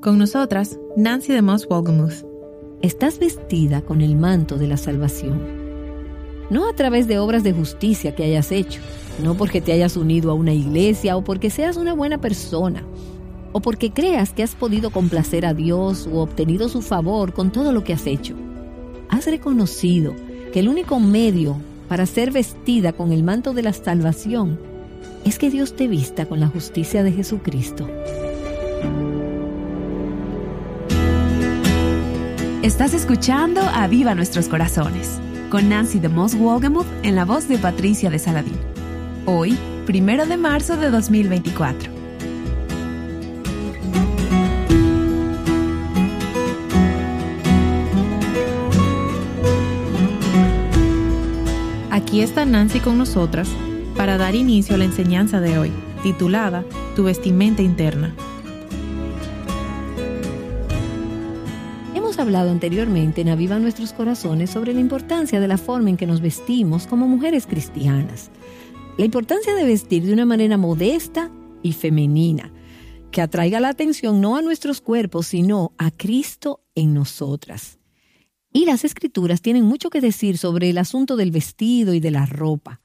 Con nosotras, Nancy de Moss Wolgemuth. Estás vestida con el manto de la salvación. No a través de obras de justicia que hayas hecho, no porque te hayas unido a una iglesia o porque seas una buena persona, o porque creas que has podido complacer a Dios o obtenido su favor con todo lo que has hecho. Has reconocido que el único medio para ser vestida con el manto de la salvación es que Dios te vista con la justicia de Jesucristo. Estás escuchando a Viva Nuestros Corazones con Nancy de Moss Wolgemuth en la voz de Patricia de Saladín. Hoy, primero de marzo de 2024. Aquí está Nancy con nosotras para dar inicio a la enseñanza de hoy, titulada Tu vestimenta interna. Hablado anteriormente en Aviva Nuestros Corazones sobre la importancia de la forma en que nos vestimos como mujeres cristianas. La importancia de vestir de una manera modesta y femenina, que atraiga la atención no a nuestros cuerpos, sino a Cristo en nosotras. Y las escrituras tienen mucho que decir sobre el asunto del vestido y de la ropa,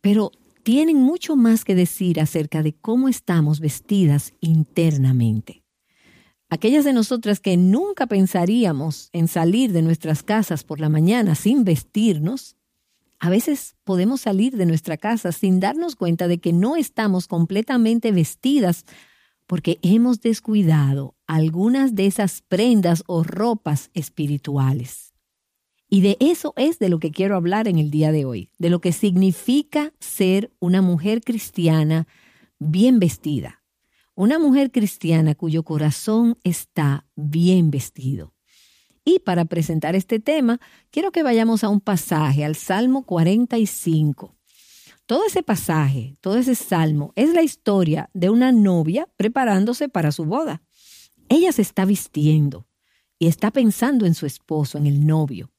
pero tienen mucho más que decir acerca de cómo estamos vestidas internamente. Aquellas de nosotras que nunca pensaríamos en salir de nuestras casas por la mañana sin vestirnos, a veces podemos salir de nuestra casa sin darnos cuenta de que no estamos completamente vestidas porque hemos descuidado algunas de esas prendas o ropas espirituales. Y de eso es de lo que quiero hablar en el día de hoy, de lo que significa ser una mujer cristiana bien vestida una mujer cristiana cuyo corazón está bien vestido. Y para presentar este tema, quiero que vayamos a un pasaje, al Salmo 45. Todo ese pasaje, todo ese salmo, es la historia de una novia preparándose para su boda. Ella se está vistiendo y está pensando en su esposo, en el novio.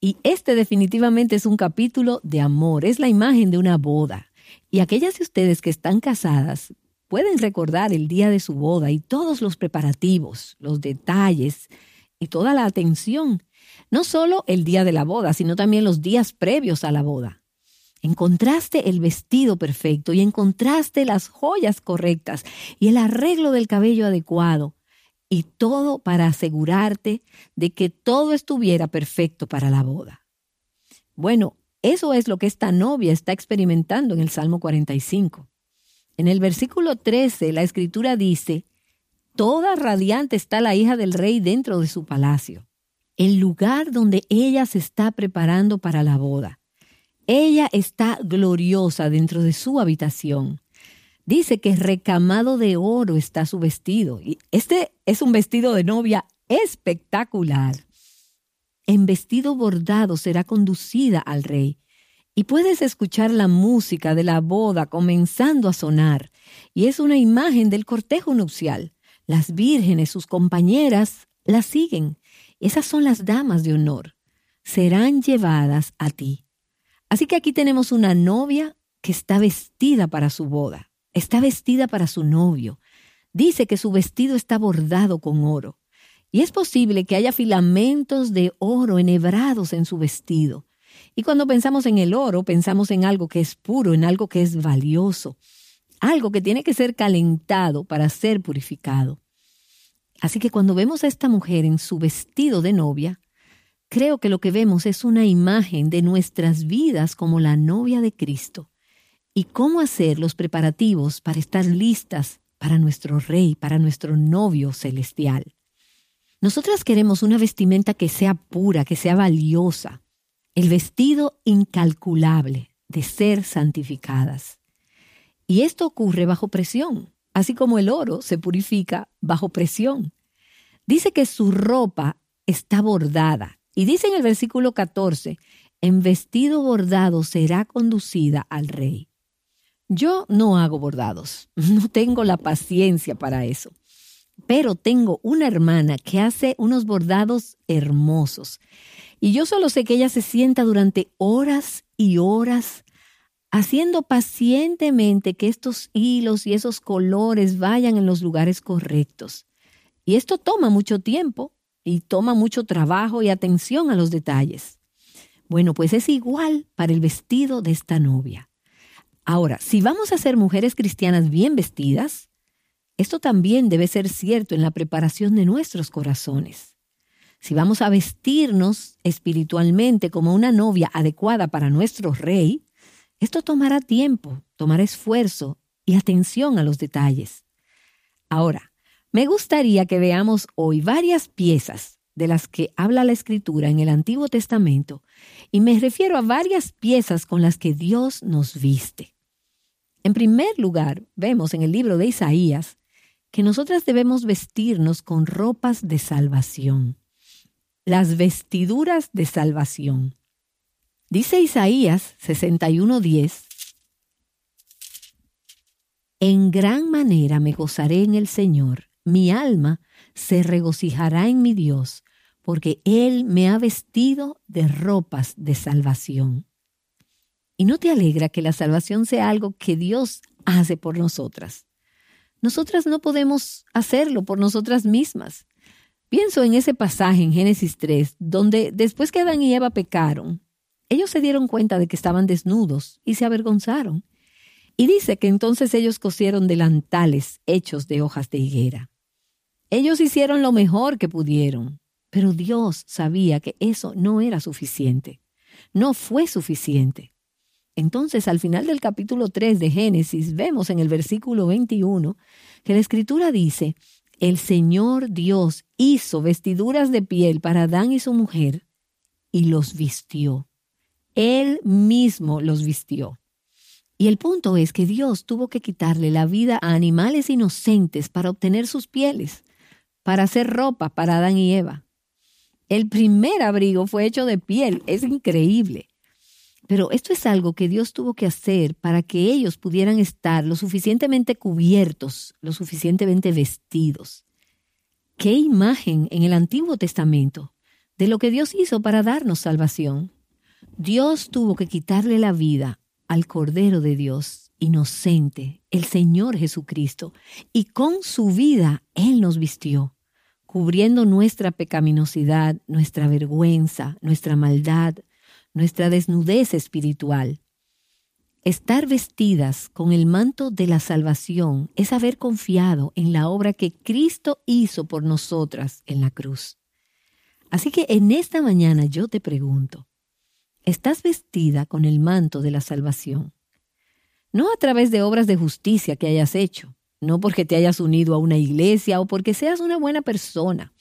Y este definitivamente es un capítulo de amor, es la imagen de una boda. Y aquellas de ustedes que están casadas pueden recordar el día de su boda y todos los preparativos, los detalles y toda la atención. No solo el día de la boda, sino también los días previos a la boda. Encontraste el vestido perfecto y encontraste las joyas correctas y el arreglo del cabello adecuado y todo para asegurarte de que todo estuviera perfecto para la boda. Bueno, eso es lo que esta novia está experimentando en el Salmo 45. En el versículo 13, la escritura dice, Toda radiante está la hija del rey dentro de su palacio, el lugar donde ella se está preparando para la boda. Ella está gloriosa dentro de su habitación. Dice que recamado de oro está su vestido. Y este es un vestido de novia espectacular. En vestido bordado será conducida al rey y puedes escuchar la música de la boda comenzando a sonar, y es una imagen del cortejo nupcial. Las vírgenes, sus compañeras, las siguen. Esas son las damas de honor. Serán llevadas a ti. Así que aquí tenemos una novia que está vestida para su boda, está vestida para su novio. Dice que su vestido está bordado con oro. Y es posible que haya filamentos de oro enhebrados en su vestido. Y cuando pensamos en el oro, pensamos en algo que es puro, en algo que es valioso, algo que tiene que ser calentado para ser purificado. Así que cuando vemos a esta mujer en su vestido de novia, creo que lo que vemos es una imagen de nuestras vidas como la novia de Cristo y cómo hacer los preparativos para estar listas para nuestro rey, para nuestro novio celestial. Nosotras queremos una vestimenta que sea pura, que sea valiosa, el vestido incalculable de ser santificadas. Y esto ocurre bajo presión, así como el oro se purifica bajo presión. Dice que su ropa está bordada. Y dice en el versículo 14, en vestido bordado será conducida al rey. Yo no hago bordados, no tengo la paciencia para eso, pero tengo una hermana que hace unos bordados hermosos y yo solo sé que ella se sienta durante horas y horas haciendo pacientemente que estos hilos y esos colores vayan en los lugares correctos. Y esto toma mucho tiempo y toma mucho trabajo y atención a los detalles. Bueno, pues es igual para el vestido de esta novia. Ahora, si vamos a ser mujeres cristianas bien vestidas, esto también debe ser cierto en la preparación de nuestros corazones. Si vamos a vestirnos espiritualmente como una novia adecuada para nuestro rey, esto tomará tiempo, tomará esfuerzo y atención a los detalles. Ahora, me gustaría que veamos hoy varias piezas de las que habla la Escritura en el Antiguo Testamento, y me refiero a varias piezas con las que Dios nos viste. En primer lugar, vemos en el libro de Isaías que nosotras debemos vestirnos con ropas de salvación, las vestiduras de salvación. Dice Isaías 61:10, En gran manera me gozaré en el Señor, mi alma se regocijará en mi Dios, porque Él me ha vestido de ropas de salvación. ¿Y no te alegra que la salvación sea algo que Dios hace por nosotras? Nosotras no podemos hacerlo por nosotras mismas. Pienso en ese pasaje en Génesis 3, donde después que Adán y Eva pecaron, ellos se dieron cuenta de que estaban desnudos y se avergonzaron. Y dice que entonces ellos cosieron delantales hechos de hojas de higuera. Ellos hicieron lo mejor que pudieron, pero Dios sabía que eso no era suficiente. No fue suficiente. Entonces, al final del capítulo 3 de Génesis, vemos en el versículo 21 que la escritura dice, el Señor Dios hizo vestiduras de piel para Adán y su mujer y los vistió. Él mismo los vistió. Y el punto es que Dios tuvo que quitarle la vida a animales inocentes para obtener sus pieles, para hacer ropa para Adán y Eva. El primer abrigo fue hecho de piel, es increíble. Pero esto es algo que Dios tuvo que hacer para que ellos pudieran estar lo suficientemente cubiertos, lo suficientemente vestidos. Qué imagen en el Antiguo Testamento de lo que Dios hizo para darnos salvación. Dios tuvo que quitarle la vida al Cordero de Dios, inocente, el Señor Jesucristo, y con su vida Él nos vistió, cubriendo nuestra pecaminosidad, nuestra vergüenza, nuestra maldad, nuestra desnudez espiritual. Estar vestidas con el manto de la salvación es haber confiado en la obra que Cristo hizo por nosotras en la cruz. Así que en esta mañana yo te pregunto, ¿estás vestida con el manto de la salvación? No a través de obras de justicia que hayas hecho, no porque te hayas unido a una iglesia o porque seas una buena persona,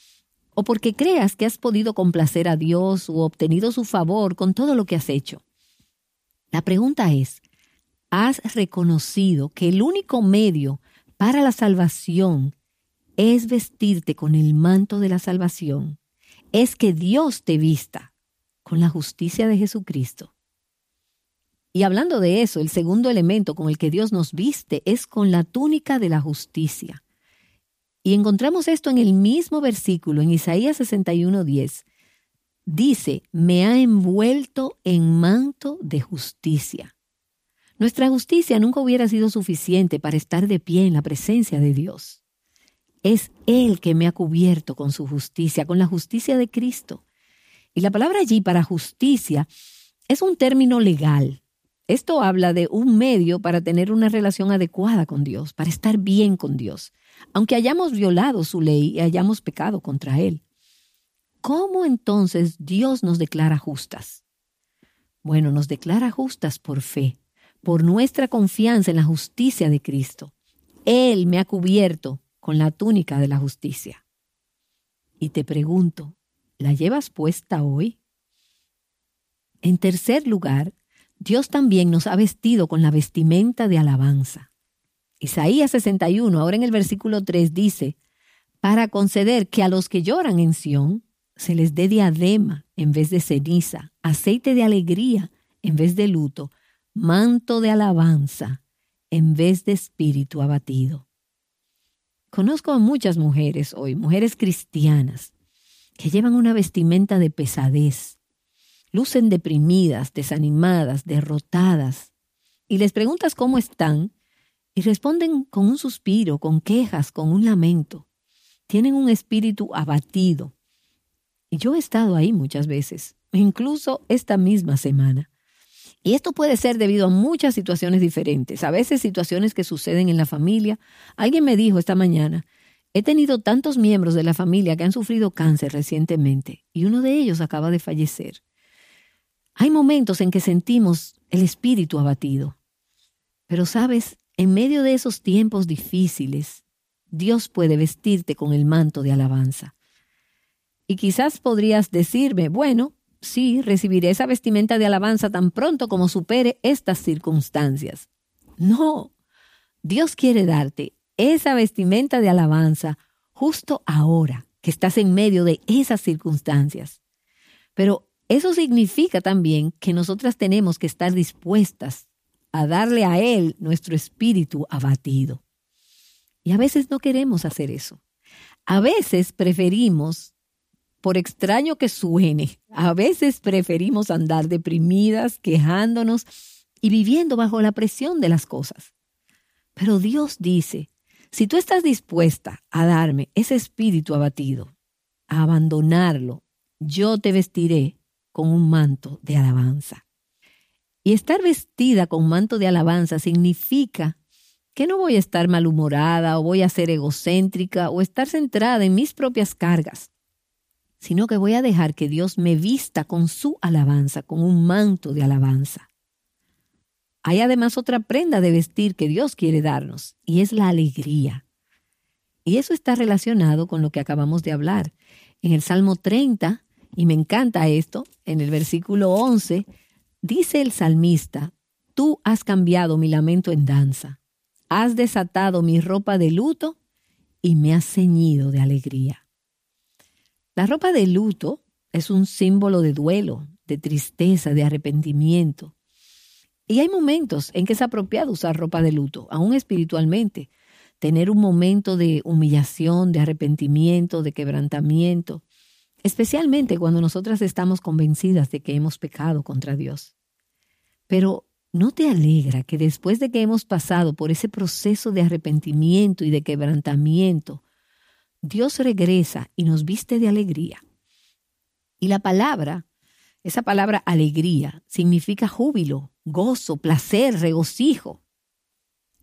o porque creas que has podido complacer a Dios o obtenido su favor con todo lo que has hecho. La pregunta es, ¿has reconocido que el único medio para la salvación es vestirte con el manto de la salvación? Es que Dios te vista con la justicia de Jesucristo. Y hablando de eso, el segundo elemento con el que Dios nos viste es con la túnica de la justicia. Y encontramos esto en el mismo versículo, en Isaías 61:10. Dice, me ha envuelto en manto de justicia. Nuestra justicia nunca hubiera sido suficiente para estar de pie en la presencia de Dios. Es Él que me ha cubierto con su justicia, con la justicia de Cristo. Y la palabra allí para justicia es un término legal. Esto habla de un medio para tener una relación adecuada con Dios, para estar bien con Dios aunque hayamos violado su ley y hayamos pecado contra Él. ¿Cómo entonces Dios nos declara justas? Bueno, nos declara justas por fe, por nuestra confianza en la justicia de Cristo. Él me ha cubierto con la túnica de la justicia. Y te pregunto, ¿la llevas puesta hoy? En tercer lugar, Dios también nos ha vestido con la vestimenta de alabanza. Isaías 61, ahora en el versículo 3 dice, para conceder que a los que lloran en Sión se les dé diadema en vez de ceniza, aceite de alegría en vez de luto, manto de alabanza en vez de espíritu abatido. Conozco a muchas mujeres hoy, mujeres cristianas, que llevan una vestimenta de pesadez, lucen deprimidas, desanimadas, derrotadas, y les preguntas cómo están y responden con un suspiro, con quejas, con un lamento. tienen un espíritu abatido. Y yo he estado ahí muchas veces, incluso esta misma semana. Y esto puede ser debido a muchas situaciones diferentes, a veces situaciones que suceden en la familia. Alguien me dijo esta mañana, he tenido tantos miembros de la familia que han sufrido cáncer recientemente y uno de ellos acaba de fallecer. Hay momentos en que sentimos el espíritu abatido. Pero sabes, en medio de esos tiempos difíciles, Dios puede vestirte con el manto de alabanza. Y quizás podrías decirme, bueno, sí, recibiré esa vestimenta de alabanza tan pronto como supere estas circunstancias. No, Dios quiere darte esa vestimenta de alabanza justo ahora que estás en medio de esas circunstancias. Pero eso significa también que nosotras tenemos que estar dispuestas a darle a Él nuestro espíritu abatido. Y a veces no queremos hacer eso. A veces preferimos, por extraño que suene, a veces preferimos andar deprimidas, quejándonos y viviendo bajo la presión de las cosas. Pero Dios dice, si tú estás dispuesta a darme ese espíritu abatido, a abandonarlo, yo te vestiré con un manto de alabanza. Y estar vestida con manto de alabanza significa que no voy a estar malhumorada o voy a ser egocéntrica o estar centrada en mis propias cargas, sino que voy a dejar que Dios me vista con su alabanza, con un manto de alabanza. Hay además otra prenda de vestir que Dios quiere darnos, y es la alegría. Y eso está relacionado con lo que acabamos de hablar. En el Salmo 30, y me encanta esto, en el versículo 11, dice el salmista, Tú has cambiado mi lamento en danza has desatado mi ropa de luto y me has ceñido de alegría. La ropa de luto es un símbolo de duelo, de tristeza, de arrepentimiento. Y hay momentos en que es apropiado usar ropa de luto, aún espiritualmente, tener un momento de humillación, de arrepentimiento, de quebrantamiento, especialmente cuando nosotras estamos convencidas de que hemos pecado contra Dios. Pero ¿No te alegra que después de que hemos pasado por ese proceso de arrepentimiento y de quebrantamiento, Dios regresa y nos viste de alegría? Y la palabra, esa palabra alegría, significa júbilo, gozo, placer, regocijo.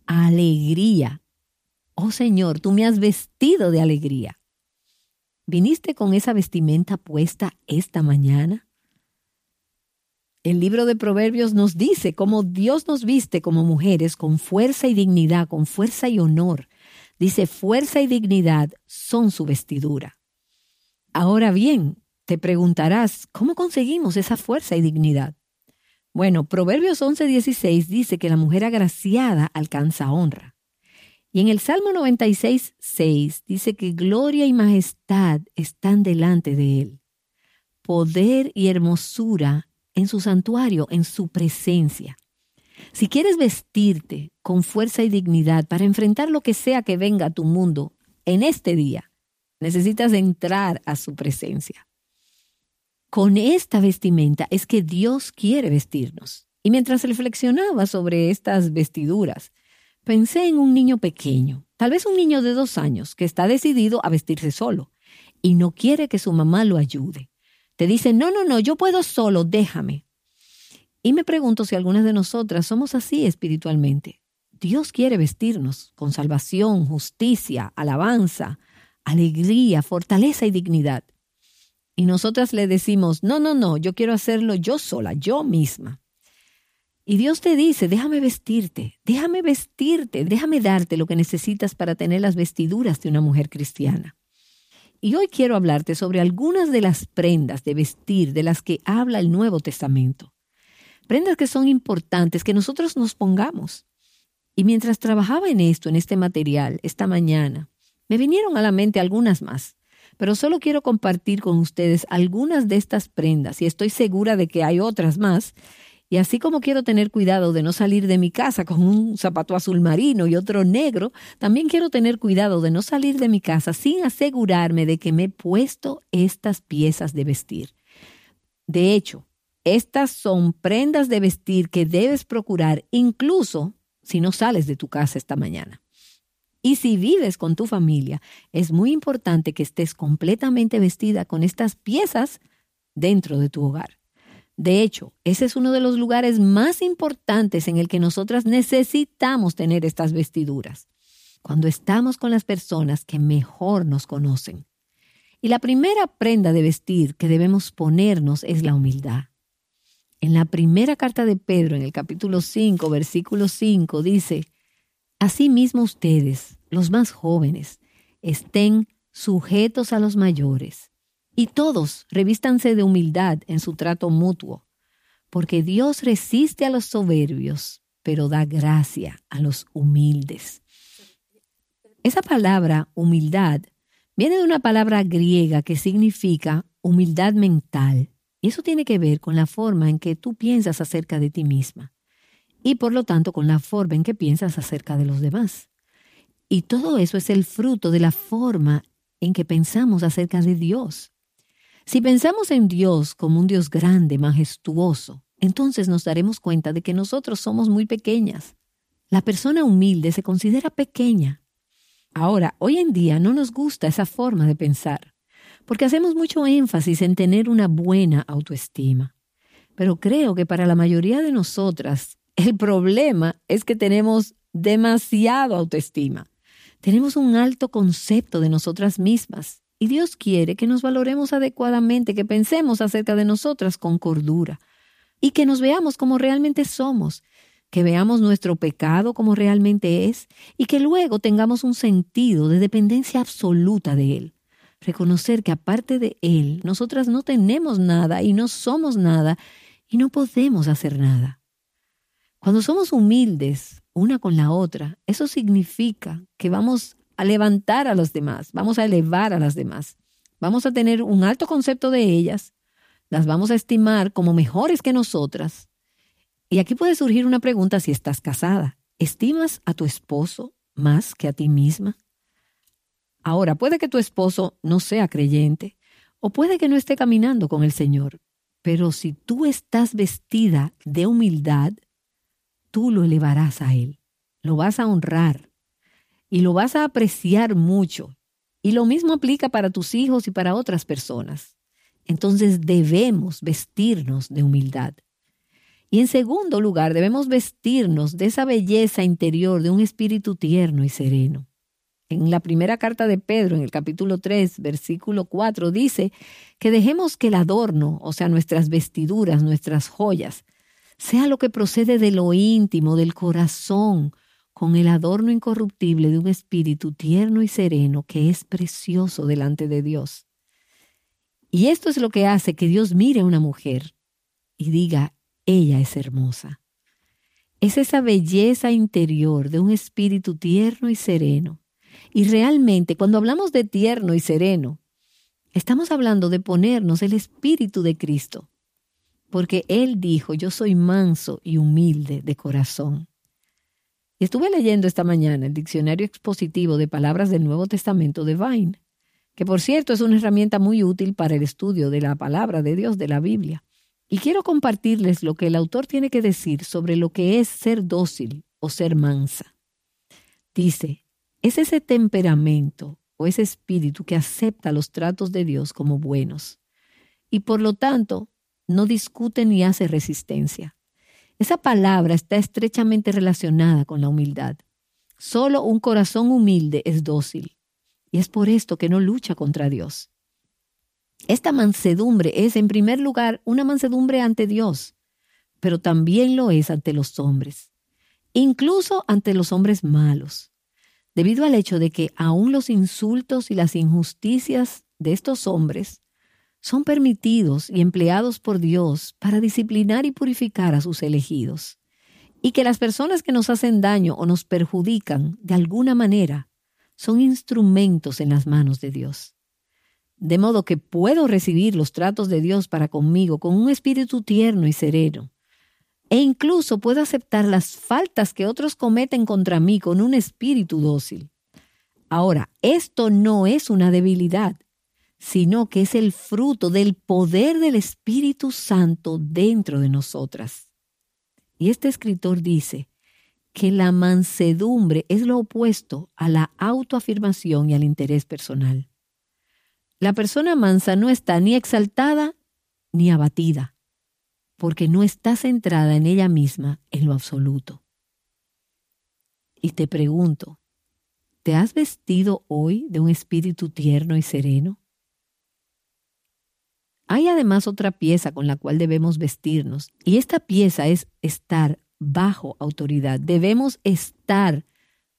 Alegría. Oh Señor, tú me has vestido de alegría. ¿Viniste con esa vestimenta puesta esta mañana? El libro de Proverbios nos dice cómo Dios nos viste como mujeres con fuerza y dignidad, con fuerza y honor. Dice, fuerza y dignidad son su vestidura. Ahora bien, te preguntarás, ¿cómo conseguimos esa fuerza y dignidad? Bueno, Proverbios 11:16 dice que la mujer agraciada alcanza honra. Y en el Salmo 96:6 dice que gloria y majestad están delante de él. Poder y hermosura en su santuario, en su presencia. Si quieres vestirte con fuerza y dignidad para enfrentar lo que sea que venga a tu mundo en este día, necesitas entrar a su presencia. Con esta vestimenta es que Dios quiere vestirnos. Y mientras reflexionaba sobre estas vestiduras, pensé en un niño pequeño, tal vez un niño de dos años, que está decidido a vestirse solo y no quiere que su mamá lo ayude. Te dice, no, no, no, yo puedo solo, déjame. Y me pregunto si algunas de nosotras somos así espiritualmente. Dios quiere vestirnos con salvación, justicia, alabanza, alegría, fortaleza y dignidad. Y nosotras le decimos, no, no, no, yo quiero hacerlo yo sola, yo misma. Y Dios te dice, déjame vestirte, déjame vestirte, déjame darte lo que necesitas para tener las vestiduras de una mujer cristiana. Y hoy quiero hablarte sobre algunas de las prendas de vestir de las que habla el Nuevo Testamento. Prendas que son importantes que nosotros nos pongamos. Y mientras trabajaba en esto, en este material, esta mañana, me vinieron a la mente algunas más, pero solo quiero compartir con ustedes algunas de estas prendas y estoy segura de que hay otras más y así como quiero tener cuidado de no salir de mi casa con un zapato azul marino y otro negro, también quiero tener cuidado de no salir de mi casa sin asegurarme de que me he puesto estas piezas de vestir. De hecho, estas son prendas de vestir que debes procurar incluso si no sales de tu casa esta mañana. Y si vives con tu familia, es muy importante que estés completamente vestida con estas piezas dentro de tu hogar. De hecho, ese es uno de los lugares más importantes en el que nosotras necesitamos tener estas vestiduras, cuando estamos con las personas que mejor nos conocen. Y la primera prenda de vestir que debemos ponernos es la humildad. En la primera carta de Pedro, en el capítulo 5, versículo 5, dice, Asimismo ustedes, los más jóvenes, estén sujetos a los mayores y todos revístanse de humildad en su trato mutuo, porque Dios resiste a los soberbios, pero da gracia a los humildes. Esa palabra humildad viene de una palabra griega que significa humildad mental. Y eso tiene que ver con la forma en que tú piensas acerca de ti misma y por lo tanto con la forma en que piensas acerca de los demás. Y todo eso es el fruto de la forma en que pensamos acerca de Dios. Si pensamos en Dios como un Dios grande, majestuoso, entonces nos daremos cuenta de que nosotros somos muy pequeñas. La persona humilde se considera pequeña. Ahora, hoy en día no nos gusta esa forma de pensar, porque hacemos mucho énfasis en tener una buena autoestima. Pero creo que para la mayoría de nosotras el problema es que tenemos demasiado autoestima. Tenemos un alto concepto de nosotras mismas y Dios quiere que nos valoremos adecuadamente, que pensemos acerca de nosotras con cordura y que nos veamos como realmente somos, que veamos nuestro pecado como realmente es y que luego tengamos un sentido de dependencia absoluta de Él. Reconocer que aparte de Él, nosotras no tenemos nada y no somos nada y no podemos hacer nada. Cuando somos humildes una con la otra, eso significa que vamos a levantar a los demás, vamos a elevar a las demás, vamos a tener un alto concepto de ellas, las vamos a estimar como mejores que nosotras. Y aquí puede surgir una pregunta si estás casada. ¿Estimas a tu esposo más que a ti misma? Ahora, puede que tu esposo no sea creyente o puede que no esté caminando con el Señor, pero si tú estás vestida de humildad, tú lo elevarás a Él, lo vas a honrar, y lo vas a apreciar mucho. Y lo mismo aplica para tus hijos y para otras personas. Entonces debemos vestirnos de humildad. Y en segundo lugar, debemos vestirnos de esa belleza interior de un espíritu tierno y sereno. En la primera carta de Pedro, en el capítulo 3, versículo 4, dice que dejemos que el adorno, o sea, nuestras vestiduras, nuestras joyas, sea lo que procede de lo íntimo, del corazón, con el adorno incorruptible de un espíritu tierno y sereno que es precioso delante de Dios. Y esto es lo que hace que Dios mire a una mujer y diga, ella es hermosa. Es esa belleza interior de un espíritu tierno y sereno. Y realmente cuando hablamos de tierno y sereno, estamos hablando de ponernos el espíritu de Cristo, porque Él dijo, yo soy manso y humilde de corazón estuve leyendo esta mañana el diccionario expositivo de palabras del Nuevo Testamento de Vine, que por cierto es una herramienta muy útil para el estudio de la palabra de Dios de la Biblia. Y quiero compartirles lo que el autor tiene que decir sobre lo que es ser dócil o ser mansa. Dice, es ese temperamento o ese espíritu que acepta los tratos de Dios como buenos y por lo tanto no discute ni hace resistencia. Esa palabra está estrechamente relacionada con la humildad. Solo un corazón humilde es dócil, y es por esto que no lucha contra Dios. Esta mansedumbre es, en primer lugar, una mansedumbre ante Dios, pero también lo es ante los hombres, incluso ante los hombres malos, debido al hecho de que aún los insultos y las injusticias de estos hombres son permitidos y empleados por Dios para disciplinar y purificar a sus elegidos. Y que las personas que nos hacen daño o nos perjudican de alguna manera son instrumentos en las manos de Dios. De modo que puedo recibir los tratos de Dios para conmigo con un espíritu tierno y sereno. E incluso puedo aceptar las faltas que otros cometen contra mí con un espíritu dócil. Ahora, esto no es una debilidad, sino que es el fruto del poder del Espíritu Santo dentro de nosotras. Y este escritor dice, que la mansedumbre es lo opuesto a la autoafirmación y al interés personal. La persona mansa no está ni exaltada ni abatida, porque no está centrada en ella misma en lo absoluto. Y te pregunto, ¿te has vestido hoy de un espíritu tierno y sereno? Hay además otra pieza con la cual debemos vestirnos, y esta pieza es estar bajo autoridad. Debemos estar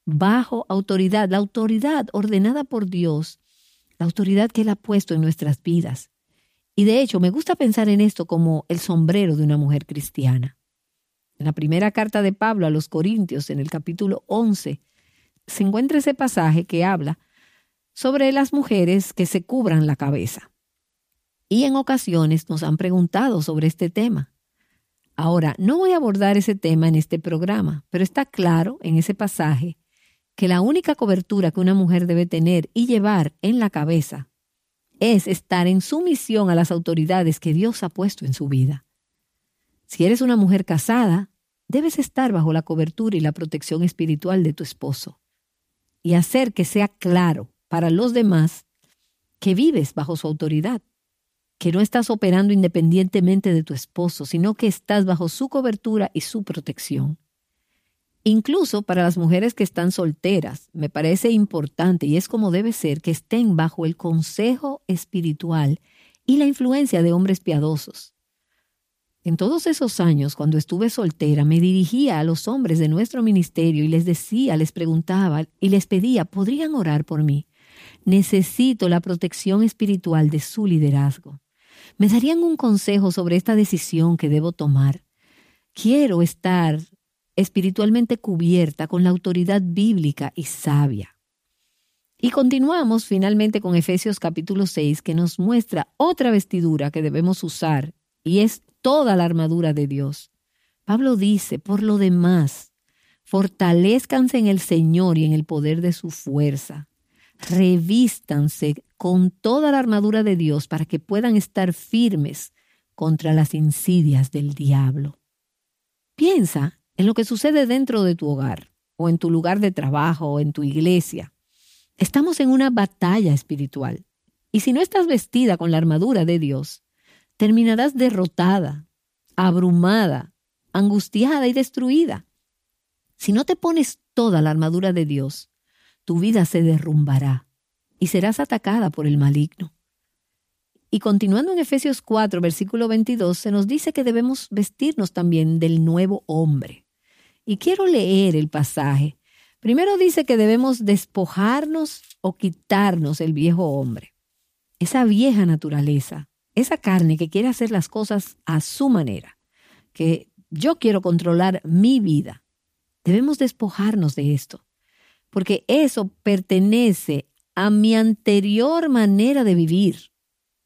bajo autoridad, la autoridad ordenada por Dios, la autoridad que Él ha puesto en nuestras vidas. Y de hecho, me gusta pensar en esto como el sombrero de una mujer cristiana. En la primera carta de Pablo a los Corintios, en el capítulo 11, se encuentra ese pasaje que habla sobre las mujeres que se cubran la cabeza. Y en ocasiones nos han preguntado sobre este tema. Ahora, no voy a abordar ese tema en este programa, pero está claro en ese pasaje que la única cobertura que una mujer debe tener y llevar en la cabeza es estar en sumisión a las autoridades que Dios ha puesto en su vida. Si eres una mujer casada, debes estar bajo la cobertura y la protección espiritual de tu esposo y hacer que sea claro para los demás que vives bajo su autoridad, que no estás operando independientemente de tu esposo, sino que estás bajo su cobertura y su protección. Incluso para las mujeres que están solteras, me parece importante y es como debe ser que estén bajo el consejo espiritual y la influencia de hombres piadosos. En todos esos años, cuando estuve soltera, me dirigía a los hombres de nuestro ministerio y les decía, les preguntaba y les pedía, ¿podrían orar por mí? Necesito la protección espiritual de su liderazgo. ¿Me darían un consejo sobre esta decisión que debo tomar? Quiero estar espiritualmente cubierta con la autoridad bíblica y sabia. Y continuamos finalmente con Efesios capítulo 6 que nos muestra otra vestidura que debemos usar y es toda la armadura de Dios. Pablo dice, por lo demás, fortalezcanse en el Señor y en el poder de su fuerza. Revístanse con toda la armadura de Dios para que puedan estar firmes contra las insidias del diablo. Piensa en lo que sucede dentro de tu hogar, o en tu lugar de trabajo, o en tu iglesia. Estamos en una batalla espiritual. Y si no estás vestida con la armadura de Dios, terminarás derrotada, abrumada, angustiada y destruida. Si no te pones toda la armadura de Dios, tu vida se derrumbará y serás atacada por el maligno. Y continuando en Efesios 4, versículo 22, se nos dice que debemos vestirnos también del nuevo hombre. Y quiero leer el pasaje. Primero dice que debemos despojarnos o quitarnos el viejo hombre, esa vieja naturaleza, esa carne que quiere hacer las cosas a su manera, que yo quiero controlar mi vida. Debemos despojarnos de esto, porque eso pertenece a mi anterior manera de vivir,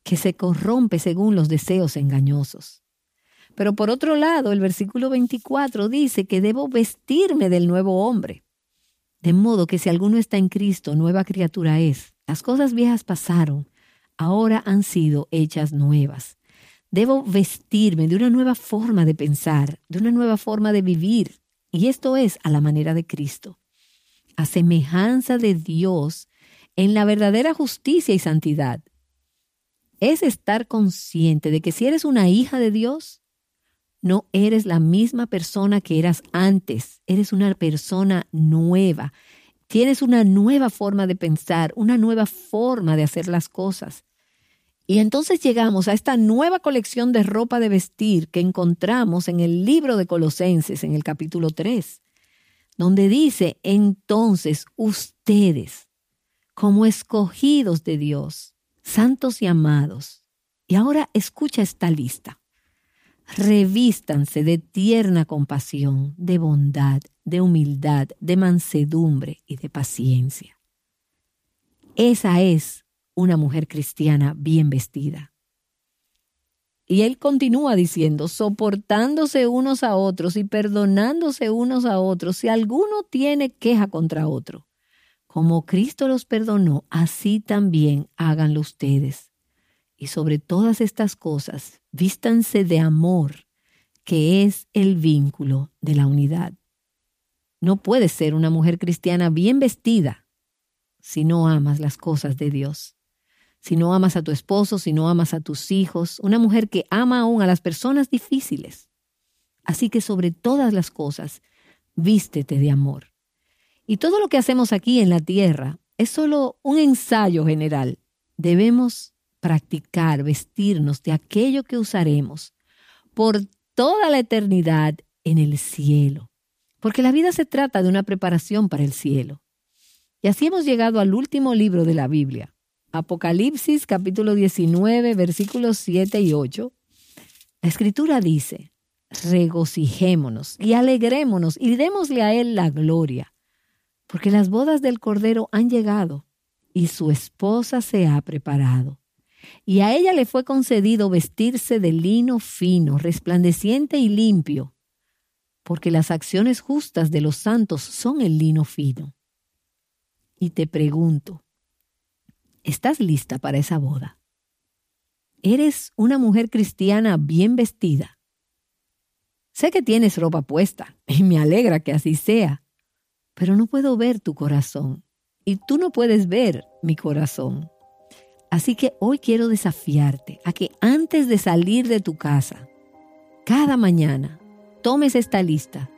que se corrompe según los deseos engañosos. Pero por otro lado, el versículo 24 dice que debo vestirme del nuevo hombre. De modo que si alguno está en Cristo, nueva criatura es. Las cosas viejas pasaron, ahora han sido hechas nuevas. Debo vestirme de una nueva forma de pensar, de una nueva forma de vivir. Y esto es a la manera de Cristo. A semejanza de Dios en la verdadera justicia y santidad. Es estar consciente de que si eres una hija de Dios, no eres la misma persona que eras antes, eres una persona nueva. Tienes una nueva forma de pensar, una nueva forma de hacer las cosas. Y entonces llegamos a esta nueva colección de ropa de vestir que encontramos en el libro de Colosenses, en el capítulo 3, donde dice, entonces ustedes, como escogidos de Dios, santos y amados, y ahora escucha esta lista revístanse de tierna compasión, de bondad, de humildad, de mansedumbre y de paciencia. Esa es una mujer cristiana bien vestida. Y él continúa diciendo, soportándose unos a otros y perdonándose unos a otros si alguno tiene queja contra otro. Como Cristo los perdonó, así también háganlo ustedes. Y sobre todas estas cosas, vístanse de amor, que es el vínculo de la unidad. No puedes ser una mujer cristiana bien vestida si no amas las cosas de Dios. Si no amas a tu esposo, si no amas a tus hijos, una mujer que ama aún a las personas difíciles. Así que sobre todas las cosas, vístete de amor. Y todo lo que hacemos aquí en la tierra es solo un ensayo general. Debemos practicar, vestirnos de aquello que usaremos por toda la eternidad en el cielo. Porque la vida se trata de una preparación para el cielo. Y así hemos llegado al último libro de la Biblia, Apocalipsis capítulo 19 versículos 7 y 8. La escritura dice, regocijémonos y alegrémonos y démosle a Él la gloria, porque las bodas del Cordero han llegado y su esposa se ha preparado. Y a ella le fue concedido vestirse de lino fino, resplandeciente y limpio, porque las acciones justas de los santos son el lino fino. Y te pregunto, ¿estás lista para esa boda? ¿Eres una mujer cristiana bien vestida? Sé que tienes ropa puesta y me alegra que así sea, pero no puedo ver tu corazón y tú no puedes ver mi corazón. Así que hoy quiero desafiarte a que antes de salir de tu casa, cada mañana, tomes esta lista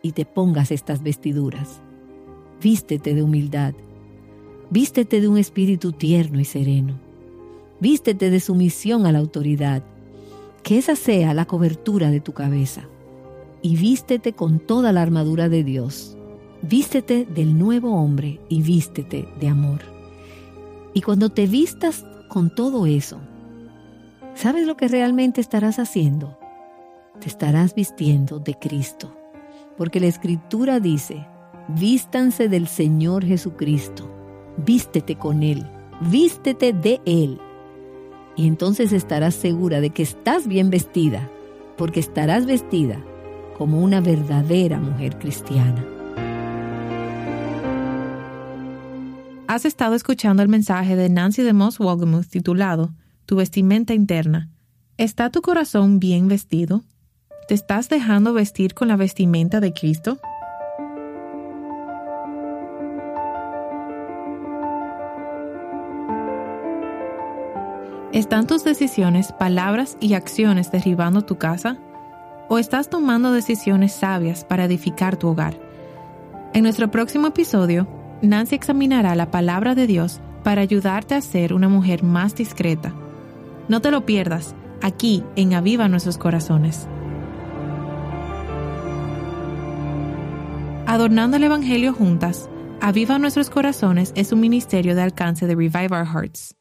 y te pongas estas vestiduras. Vístete de humildad. Vístete de un espíritu tierno y sereno. Vístete de sumisión a la autoridad. Que esa sea la cobertura de tu cabeza. Y vístete con toda la armadura de Dios. Vístete del nuevo hombre y vístete de amor. Y cuando te vistas con todo eso, ¿sabes lo que realmente estarás haciendo? Te estarás vistiendo de Cristo. Porque la Escritura dice, vístanse del Señor Jesucristo, vístete con Él, vístete de Él. Y entonces estarás segura de que estás bien vestida, porque estarás vestida como una verdadera mujer cristiana. Has estado escuchando el mensaje de Nancy de Moss Wolgemuth titulado Tu vestimenta interna. ¿Está tu corazón bien vestido? ¿Te estás dejando vestir con la vestimenta de Cristo? ¿Están tus decisiones, palabras y acciones derribando tu casa? ¿O estás tomando decisiones sabias para edificar tu hogar? En nuestro próximo episodio Nancy examinará la palabra de Dios para ayudarte a ser una mujer más discreta. No te lo pierdas, aquí en Aviva Nuestros Corazones. Adornando el Evangelio juntas, Aviva Nuestros Corazones es un ministerio de alcance de Revive Our Hearts.